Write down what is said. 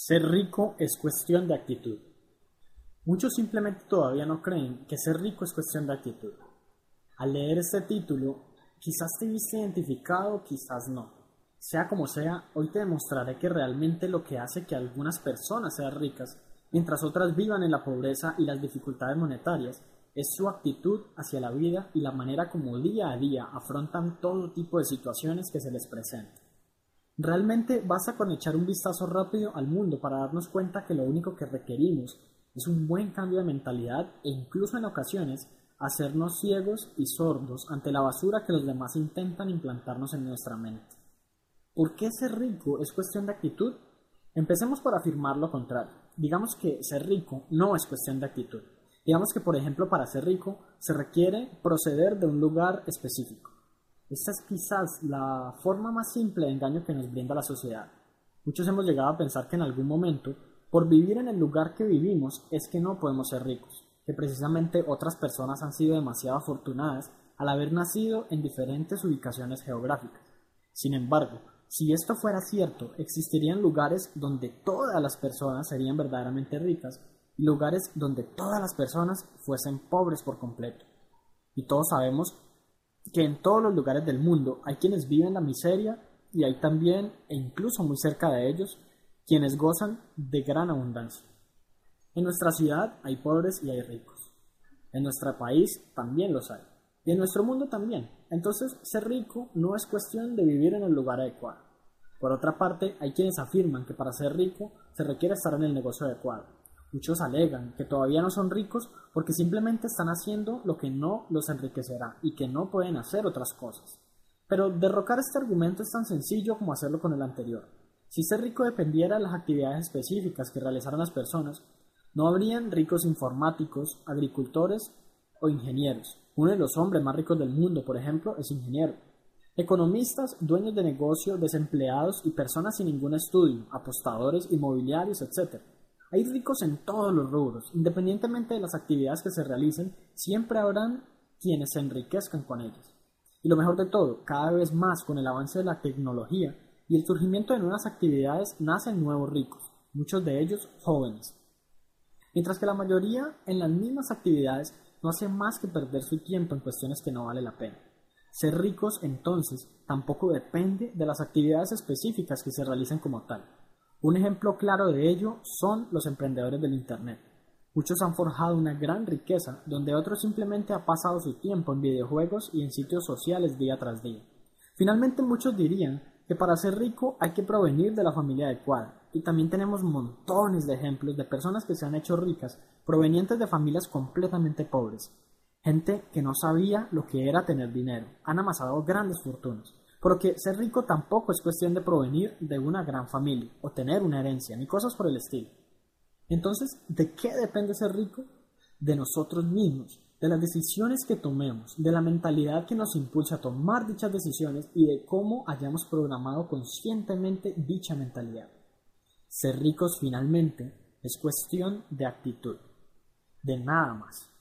Ser rico es cuestión de actitud. Muchos simplemente todavía no creen que ser rico es cuestión de actitud. Al leer este título, quizás te viste identificado, quizás no. Sea como sea, hoy te demostraré que realmente lo que hace que algunas personas sean ricas, mientras otras vivan en la pobreza y las dificultades monetarias, es su actitud hacia la vida y la manera como día a día afrontan todo tipo de situaciones que se les presentan. Realmente basta con echar un vistazo rápido al mundo para darnos cuenta que lo único que requerimos es un buen cambio de mentalidad e incluso en ocasiones hacernos ciegos y sordos ante la basura que los demás intentan implantarnos en nuestra mente. ¿Por qué ser rico es cuestión de actitud? Empecemos por afirmar lo contrario. Digamos que ser rico no es cuestión de actitud. Digamos que, por ejemplo, para ser rico se requiere proceder de un lugar específico. Esta es quizás la forma más simple de engaño que nos brinda la sociedad. Muchos hemos llegado a pensar que en algún momento, por vivir en el lugar que vivimos, es que no podemos ser ricos, que precisamente otras personas han sido demasiado afortunadas al haber nacido en diferentes ubicaciones geográficas. Sin embargo, si esto fuera cierto, existirían lugares donde todas las personas serían verdaderamente ricas y lugares donde todas las personas fuesen pobres por completo. Y todos sabemos que en todos los lugares del mundo hay quienes viven la miseria y hay también, e incluso muy cerca de ellos, quienes gozan de gran abundancia. En nuestra ciudad hay pobres y hay ricos. En nuestro país también los hay. Y en nuestro mundo también. Entonces, ser rico no es cuestión de vivir en el lugar adecuado. Por otra parte, hay quienes afirman que para ser rico se requiere estar en el negocio adecuado. Muchos alegan que todavía no son ricos porque simplemente están haciendo lo que no los enriquecerá y que no pueden hacer otras cosas. Pero derrocar este argumento es tan sencillo como hacerlo con el anterior. Si ser rico dependiera de las actividades específicas que realizaran las personas, no habrían ricos informáticos, agricultores o ingenieros. Uno de los hombres más ricos del mundo, por ejemplo, es ingeniero. Economistas, dueños de negocio, desempleados y personas sin ningún estudio, apostadores, inmobiliarios, etc. Hay ricos en todos los rubros, independientemente de las actividades que se realicen, siempre habrán quienes se enriquezcan con ellas. Y lo mejor de todo, cada vez más con el avance de la tecnología y el surgimiento de nuevas actividades nacen nuevos ricos, muchos de ellos jóvenes. Mientras que la mayoría en las mismas actividades no hace más que perder su tiempo en cuestiones que no vale la pena. Ser ricos entonces tampoco depende de las actividades específicas que se realicen como tal. Un ejemplo claro de ello son los emprendedores del Internet. Muchos han forjado una gran riqueza donde otros simplemente han pasado su tiempo en videojuegos y en sitios sociales día tras día. Finalmente muchos dirían que para ser rico hay que provenir de la familia adecuada. Y también tenemos montones de ejemplos de personas que se han hecho ricas provenientes de familias completamente pobres. Gente que no sabía lo que era tener dinero. Han amasado grandes fortunas. Porque ser rico tampoco es cuestión de provenir de una gran familia o tener una herencia, ni cosas por el estilo. Entonces, ¿de qué depende ser rico? De nosotros mismos, de las decisiones que tomemos, de la mentalidad que nos impulsa a tomar dichas decisiones y de cómo hayamos programado conscientemente dicha mentalidad. Ser ricos finalmente es cuestión de actitud, de nada más.